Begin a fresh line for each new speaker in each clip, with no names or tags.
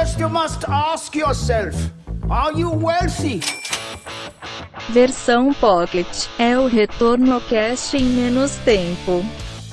First you must ask yourself, are you wealthy?
Versão Pocket é o retorno cash em menos tempo.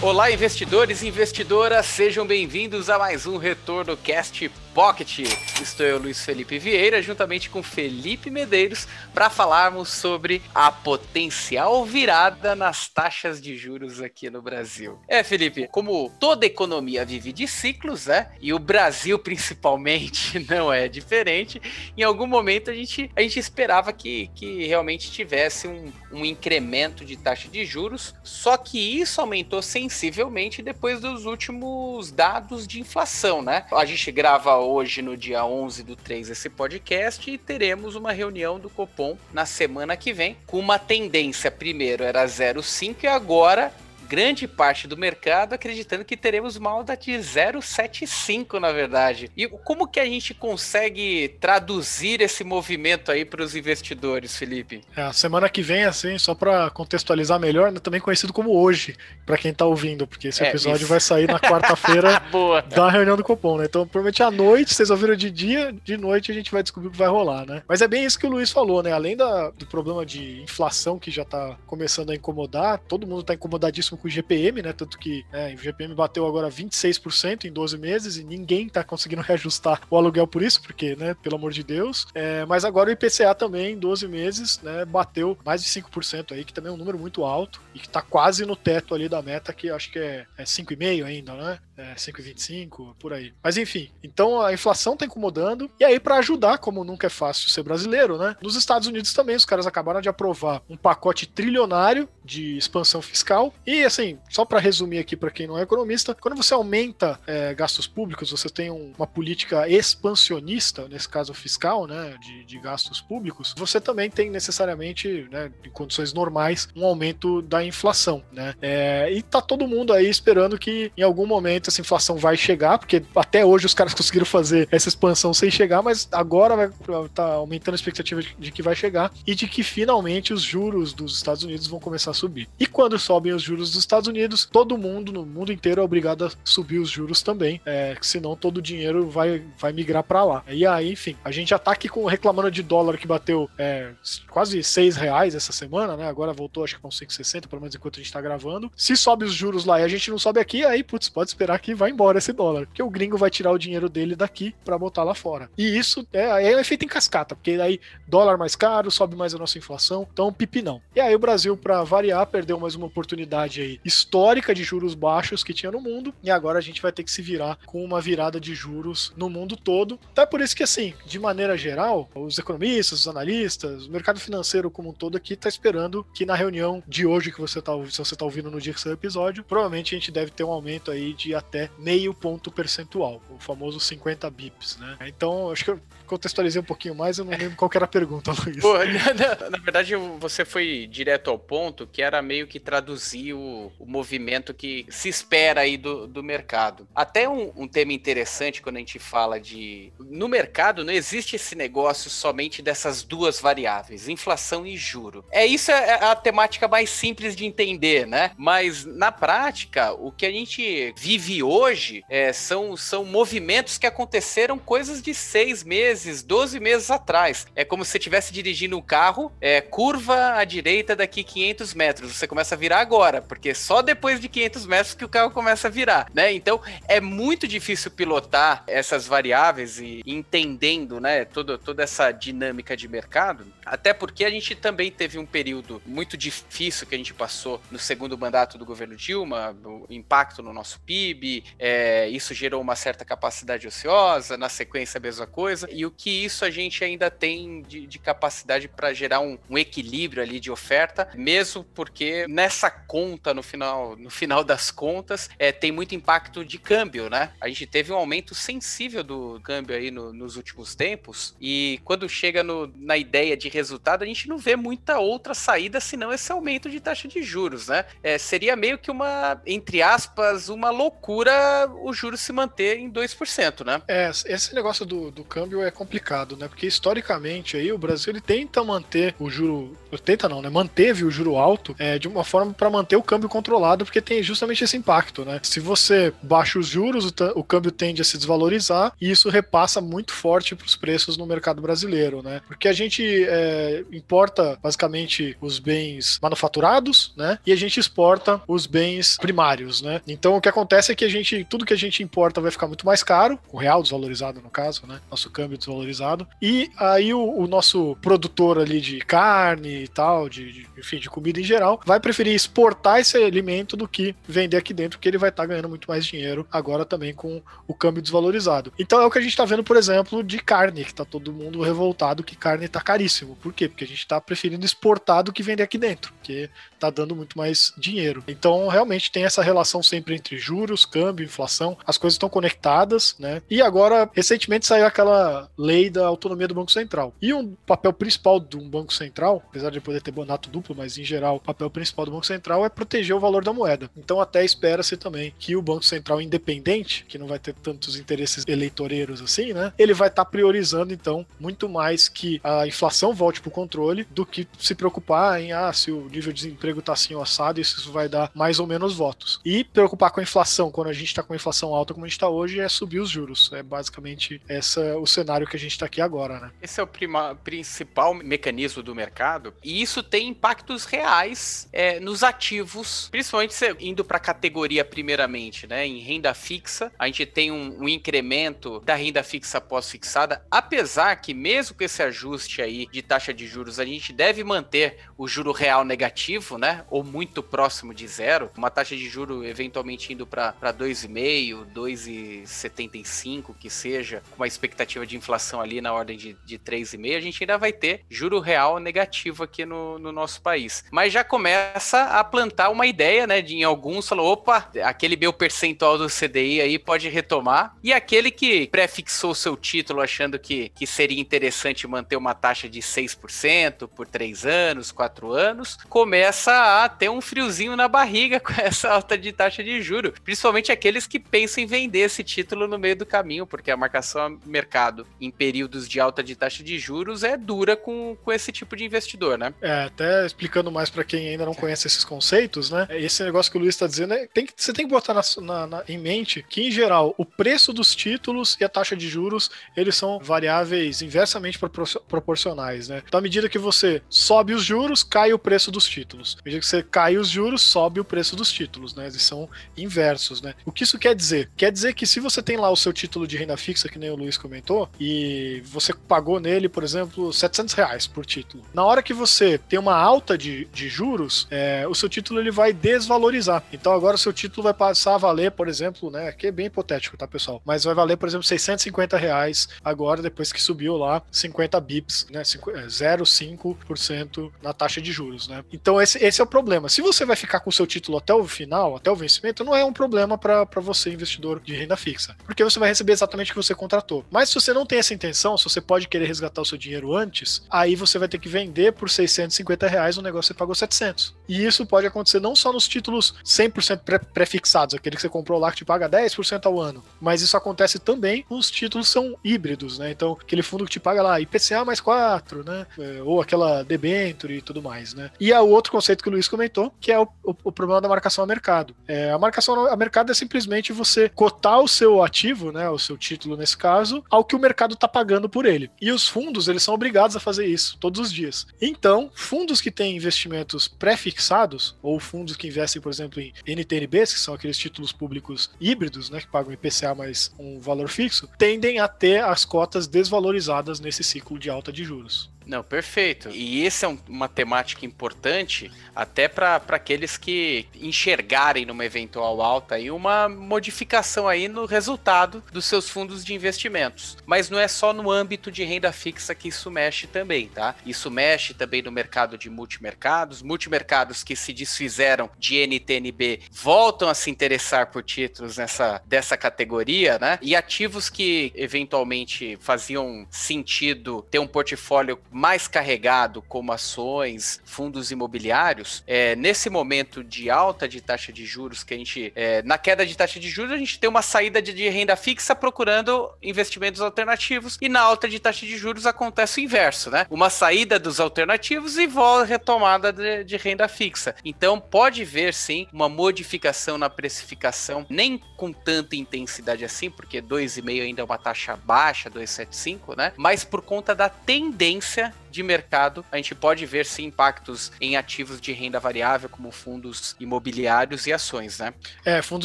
Olá, investidores e investidoras, sejam bem-vindos a mais um Retorno Cast Pocket. Estou eu, Luiz Felipe Vieira, juntamente com Felipe Medeiros, para falarmos sobre a potencial virada nas taxas de juros aqui no Brasil. É, Felipe, como toda economia vive de ciclos, né? E o Brasil principalmente não é diferente. Em algum momento a gente, a gente esperava que, que realmente tivesse um, um incremento de taxa de juros, só que isso aumentou sensivelmente depois dos últimos dados de inflação, né? A gente grava hoje, no dia 11 do 3, esse podcast e teremos uma reunião do Copom na semana que vem, com uma tendência. Primeiro era 0,5 e agora grande parte do mercado acreditando que teremos uma alta de 0,75, na verdade. E como que a gente consegue traduzir esse movimento aí para os investidores, Felipe?
É, a semana que vem, assim, só para contextualizar melhor, né, também conhecido como hoje, para quem está ouvindo, porque esse é, episódio vai sair na quarta-feira da reunião do Copom, né? Então, provavelmente à noite, vocês ouviram de dia, de noite a gente vai descobrir o que vai rolar, né? Mas é bem isso que o Luiz falou, né? Além da, do problema de inflação que já está começando a incomodar, todo mundo está incomodadíssimo com o GPM, né? Tanto que é, o GPM bateu agora 26% em 12 meses e ninguém tá conseguindo reajustar o aluguel por isso, porque, né, pelo amor de Deus. É, mas agora o IPCA também, em 12 meses, né, bateu mais de 5% aí, que também é um número muito alto e que tá quase no teto ali da meta, que acho que é, é 5,5 ainda, né? É 5,25, por aí. Mas enfim, então a inflação tá incomodando. E aí, para ajudar, como nunca é fácil ser brasileiro, né? Nos Estados Unidos também, os caras acabaram de aprovar um pacote trilionário de expansão fiscal. E assim, só para resumir aqui para quem não é economista, quando você aumenta é, gastos públicos, você tem um, uma política expansionista, nesse caso fiscal, né, de, de gastos públicos, você também tem necessariamente, né, em condições normais, um aumento da inflação, né? É, e tá todo mundo aí esperando que em algum momento essa inflação vai chegar, porque até hoje os caras conseguiram fazer essa expansão sem chegar, mas agora vai tá aumentando a expectativa de, que vai chegar e de que finalmente os juros dos Estados Unidos vão começar a subir. E quando sobem os juros dos Estados Unidos, todo mundo no mundo inteiro é obrigado a subir os juros também, é, senão todo o dinheiro vai, vai migrar para lá. E aí, enfim, a gente já tá aqui com, reclamando de dólar que bateu é, quase 6 reais essa semana, né? Agora voltou, acho que com 5,60, pelo menos enquanto a gente tá gravando. Se sobe os juros lá e a gente não sobe aqui, aí, putz, pode esperar que vai embora esse dólar. Porque o gringo vai tirar o dinheiro dele daqui para botar lá fora. E isso é, é um efeito em cascata, porque aí dólar mais caro, sobe mais a nossa inflação, então pipi não. E aí o Brasil, para variar, perdeu mais uma oportunidade aí histórica de juros baixos que tinha no mundo, e agora a gente vai ter que se virar com uma virada de juros no mundo todo. Então é por isso que, assim, de maneira geral, os economistas, os analistas, o mercado financeiro como um todo aqui está esperando que na reunião de hoje que você está se você está ouvindo no dia que o episódio, provavelmente a gente deve ter um aumento aí de até meio ponto percentual, o famoso 50 bips, né? Então, acho que eu contextualizei um pouquinho mais, eu não lembro qual era a pergunta, Luiz.
Pô, na, na, verdade, você foi direto ao ponto, que era meio que traduzir o, o movimento que se espera aí do, do mercado. Até um, um, tema interessante quando a gente fala de. No mercado não existe esse negócio somente dessas duas variáveis, inflação e juro. É isso é, é a temática mais simples de entender, né? Mas na prática, o que a gente vive hoje é, são, são movimentos que aconteceram coisas de seis meses meses, 12 meses atrás. É como se você estivesse dirigindo um carro, é, curva à direita daqui 500 metros. Você começa a virar agora, porque só depois de 500 metros que o carro começa a virar, né? Então é muito difícil pilotar essas variáveis e entendendo, né, toda, toda essa dinâmica de mercado. Até porque a gente também teve um período muito difícil que a gente passou no segundo mandato do governo Dilma, o impacto no nosso PIB, é, isso gerou uma certa capacidade ociosa, na sequência a mesma coisa, e o que isso a gente ainda tem de, de capacidade para gerar um, um, equilíbrio ali de oferta, mesmo porque nessa conta, no final, no final das contas, é, tem muito impacto de câmbio, né? A gente teve um aumento sensível do câmbio aí no, nos últimos tempos, e quando chega no, na ideia de resultado, a gente não vê muita outra saída senão esse aumento de taxa de juros, né? É, seria meio que uma, entre aspas, uma loucura procura o juro se manter em 2%, né?
É, esse negócio do, do câmbio é complicado, né? Porque historicamente aí o Brasil ele tenta manter o juro, tenta não, né? Manteve o juro alto é, de uma forma para manter o câmbio controlado, porque tem justamente esse impacto, né? Se você baixa os juros, o, o câmbio tende a se desvalorizar e isso repassa muito forte para os preços no mercado brasileiro, né? Porque a gente é, importa basicamente os bens manufaturados, né? E a gente exporta os bens primários, né? Então o que acontece é que a gente, tudo que a gente importa vai ficar muito mais caro, o real desvalorizado no caso, né? Nosso câmbio desvalorizado. E aí o, o nosso produtor ali de carne e tal, de, de, enfim, de comida em geral, vai preferir exportar esse alimento do que vender aqui dentro, porque ele vai estar tá ganhando muito mais dinheiro agora também com o câmbio desvalorizado. Então é o que a gente está vendo, por exemplo, de carne, que tá todo mundo revoltado que carne tá caríssimo. Por quê? Porque a gente tá preferindo exportar do que vender aqui dentro, porque tá dando muito mais dinheiro. Então, realmente tem essa relação sempre entre juros, câmbio, inflação, as coisas estão conectadas, né? E agora, recentemente saiu aquela lei da autonomia do Banco Central. E um papel principal de um Banco Central, apesar de poder ter bonato duplo, mas em geral, o papel principal do Banco Central é proteger o valor da moeda. Então, até espera-se também que o Banco Central independente, que não vai ter tantos interesses eleitoreiros assim, né? Ele vai estar tá priorizando, então, muito mais que a inflação volte para o controle do que se preocupar em, ah, se o nível de desemprego está assim ou assado, isso vai dar mais ou menos votos. E preocupar com a inflação, quando a gente está com inflação alta como a gente está hoje, é subir os juros. É basicamente essa o cenário que a gente está aqui agora, né?
Esse é o prima, principal mecanismo do mercado e isso tem impactos reais é, nos ativos, principalmente indo para a categoria primeiramente, né? Em renda fixa, a gente tem um, um incremento da renda fixa pós-fixada, apesar que mesmo com esse ajuste aí de taxa de juros, a gente deve manter o juro real negativo, né? Ou muito próximo de zero. Uma taxa de juro eventualmente indo para 2,5, 2,75, que seja, com uma expectativa de inflação ali na ordem de, de 3,5, a gente ainda vai ter juro real negativo aqui no, no nosso país. Mas já começa a plantar uma ideia, né? De em alguns falou: opa, aquele meu percentual do CDI aí pode retomar. E aquele que prefixou seu título achando que, que seria interessante manter uma taxa de 6% por 3 anos, 4 anos, começa a ter um friozinho na barriga com essa alta de taxa de juro. Principalmente aqueles que pensam em vender esse título no meio do caminho, porque a marcação a mercado em períodos de alta de taxa de juros é dura com, com esse tipo de investidor, né?
É, até explicando mais para quem ainda não conhece esses conceitos, né? Esse negócio que o Luiz está dizendo, é, tem que, você tem que botar na, na, na, em mente que, em geral, o preço dos títulos e a taxa de juros, eles são variáveis inversamente proporcionais, né? Então, à medida que você sobe os juros, cai o preço dos títulos. À medida que você cai os juros, sobe o preço dos títulos, né? Eles são inversos, né? O que isso quer dizer? Quer dizer que se você tem lá o seu título de renda fixa, que nem o Luiz comentou, e você pagou nele, por exemplo, 700 reais por título. Na hora que você tem uma alta de, de juros, é, o seu título ele vai desvalorizar. Então agora o seu título vai passar a valer, por exemplo, né? Aqui é bem hipotético, tá, pessoal? Mas vai valer, por exemplo, 650 reais agora, depois que subiu lá 50 bips, né? 0,5% é, na taxa de juros, né? Então esse, esse é o problema. Se você vai ficar com o seu título até o final, até o vencimento, não é um problema para você, investidor de renda fixa. Porque você vai receber exatamente o que você contratou. Mas se você não tem essa intenção, se você pode querer resgatar o seu dinheiro antes, aí você vai ter que vender por 650 reais um negócio que você pagou 700. E isso pode acontecer não só nos títulos 100% pré-fixados, aquele que você comprou lá que te paga 10% ao ano, mas isso acontece também com os títulos são híbridos, né? Então, aquele fundo que te paga lá IPCA mais 4, né? É, ou aquela debenture e tudo mais, né? E há o outro conceito que o Luiz comentou, que é o, o, o problema da marcação a mercado. É, a marcação a mercado é simplesmente você cotar o seu ativo, né? O seu título nesse caso, ao que o mercado está pagando por ele. E os fundos, eles são obrigados a fazer isso todos os dias. Então, fundos que têm investimentos pré-fixados, ou fundos que investem, por exemplo, em NTNBs, que são aqueles títulos públicos híbridos, né? Que pagam IPCA mais um valor fixo, tendem a ter as cotas desvalorizadas nesse ciclo de alta de juros.
Não, perfeito. E esse é um, uma temática importante até para aqueles que enxergarem numa eventual alta aí uma modificação aí no resultado dos seus fundos de investimentos. Mas não é só no âmbito de renda fixa que isso mexe também, tá? Isso mexe também no mercado de multimercados. Multimercados que se desfizeram de NTNB voltam a se interessar por títulos nessa dessa categoria, né? E ativos que eventualmente faziam sentido ter um portfólio mais carregado, como ações, fundos imobiliários, é, nesse momento de alta de taxa de juros que a gente, é, na queda de taxa de juros, a gente tem uma saída de, de, renda fixa procurando investimentos alternativos e na alta de taxa de juros acontece o inverso, né? Uma saída dos alternativos e volta retomada de, de renda fixa. Então pode ver sim uma modificação na precificação, nem com tanta intensidade assim, porque 2,5 ainda é uma taxa baixa, 2,75, né? Mas por conta da tendência Удача! De mercado, a gente pode ver sim impactos em ativos de renda variável, como fundos imobiliários e ações, né?
É, fundos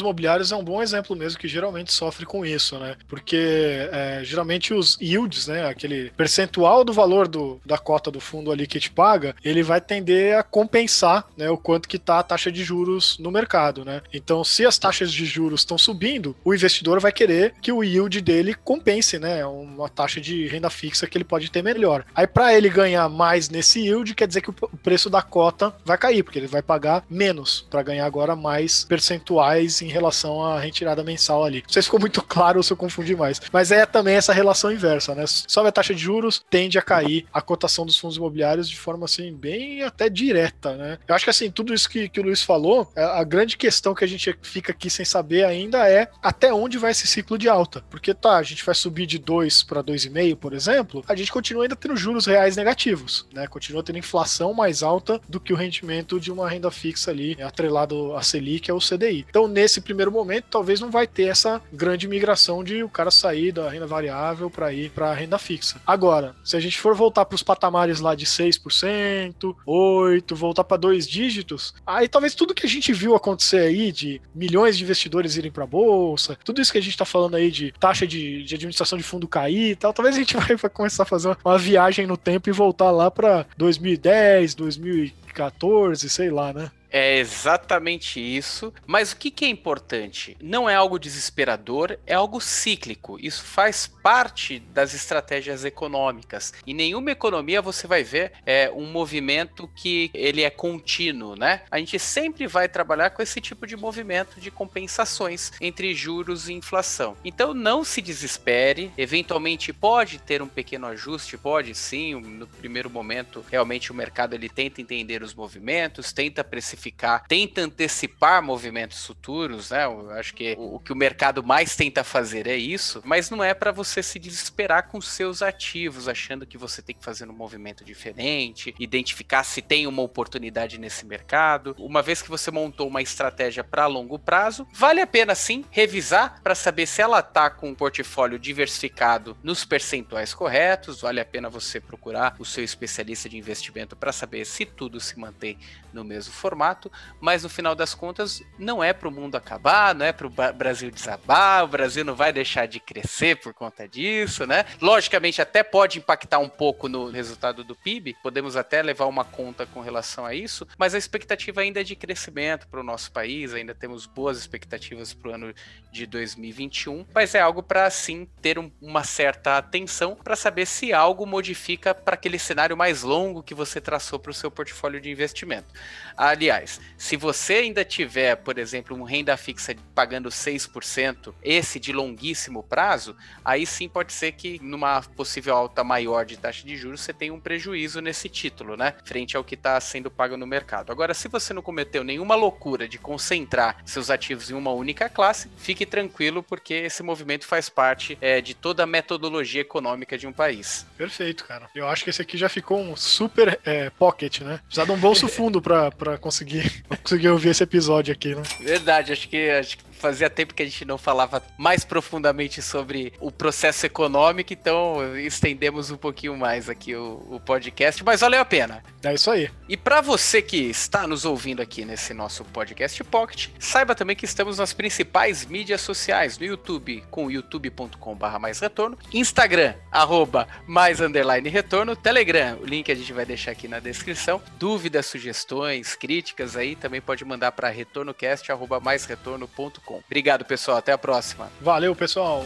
imobiliários é um bom exemplo mesmo que geralmente sofre com isso, né? Porque é, geralmente os yields, né, aquele percentual do valor do, da cota do fundo ali que te paga, ele vai tender a compensar, né, o quanto que tá a taxa de juros no mercado, né? Então, se as taxas de juros estão subindo, o investidor vai querer que o yield dele compense, né, uma taxa de renda fixa que ele pode ter melhor. Aí para ele ganhar mais nesse yield, quer dizer que o preço da cota vai cair, porque ele vai pagar menos para ganhar agora mais percentuais em relação à retirada mensal ali. Não sei se ficou muito claro ou se eu confundi mais. Mas é também essa relação inversa, né? Sobe a taxa de juros, tende a cair a cotação dos fundos imobiliários de forma assim, bem até direta, né? Eu acho que assim, tudo isso que, que o Luiz falou, é, a grande questão que a gente fica aqui sem saber ainda é até onde vai esse ciclo de alta. Porque tá, a gente vai subir de 2 para 2,5, por exemplo, a gente continua ainda tendo juros reais negativos negativos, né? Continua tendo inflação mais alta do que o rendimento de uma renda fixa ali, atrelado a Selic, é o CDI. Então, nesse primeiro momento, talvez não vai ter essa grande migração de o cara sair da renda variável para ir para a renda fixa. Agora, se a gente for voltar para os patamares lá de 6%, 8%, voltar para dois dígitos, aí talvez tudo que a gente viu acontecer aí de milhões de investidores irem para a bolsa, tudo isso que a gente está falando aí de taxa de, de, administração de fundo cair e tal, talvez a gente vai começar a fazer uma, uma viagem no tempo e voltar lá para 2010, 2014, sei lá, né?
É exatamente isso. Mas o que, que, é importante? Não é algo desesperador, é algo cíclico. Isso faz parte das estratégias econômicas. Em nenhuma economia você vai ver é, um movimento que ele é contínuo, né? A gente sempre vai trabalhar com esse tipo de movimento de compensações entre juros e inflação. Então não se desespere. Eventualmente pode ter um pequeno ajuste, pode sim. No primeiro momento, realmente o mercado ele tenta entender os movimentos, tenta precificar precificar, tenta antecipar movimentos futuros, né? Eu acho que o, o que o mercado mais tenta fazer é isso, mas não é para você se desesperar com seus ativos, achando que você tem que fazer um movimento diferente, identificar se tem uma oportunidade nesse mercado. Uma vez que você montou uma estratégia para longo prazo, vale a pena sim revisar para saber se ela tá com um portfólio diversificado nos percentuais corretos, vale a pena você procurar o seu especialista de investimento para saber se tudo se mantém no mesmo formato fato, mas no final das contas não é para o mundo acabar, não é para o Brasil desabar, o Brasil não vai deixar de crescer por conta disso, né? Logicamente até pode impactar um pouco no resultado do PIB, podemos até levar uma conta com relação a isso, mas a expectativa ainda é de crescimento para o nosso país, ainda temos boas expectativas para o ano de 2021, mas é algo para sim ter um, uma certa atenção para saber se algo modifica para aquele cenário mais longo que você traçou para o seu portfólio de investimento. Aliás, reais. Se você ainda tiver, por exemplo, um renda fixa pagando 6%, esse de longuíssimo prazo, aí sim pode ser que numa possível alta maior de taxa de juros você tenha um prejuízo nesse título, né? Frente ao que está sendo pago no mercado. Agora, se você não cometeu nenhuma loucura de concentrar seus ativos em uma única classe, fique tranquilo, porque esse movimento faz parte é, de toda a metodologia econômica de um país.
Perfeito, cara. Eu acho que esse aqui já ficou um super é, pocket, né? Precisa de um bolso fundo para conseguir conseguir ouvir esse episódio aqui, né?
Verdade, acho que, acho que fazia tempo que a gente não falava mais profundamente sobre o processo econômico, então estendemos um pouquinho mais aqui o, o podcast, mas valeu a pena.
É isso aí.
E para você que está nos ouvindo aqui nesse nosso podcast Pocket, saiba também que estamos nas principais mídias sociais, no YouTube com youtube.com.br mais retorno, Instagram, arroba mais underline retorno, Telegram, o link a gente vai deixar aqui na descrição. Dúvidas, sugestões, críticas aí, também pode mandar para retornocast, arroba mais retorno.com Obrigado, pessoal. Até a próxima.
Valeu, pessoal.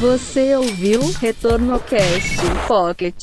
Você ouviu Retorno Cast Pocket.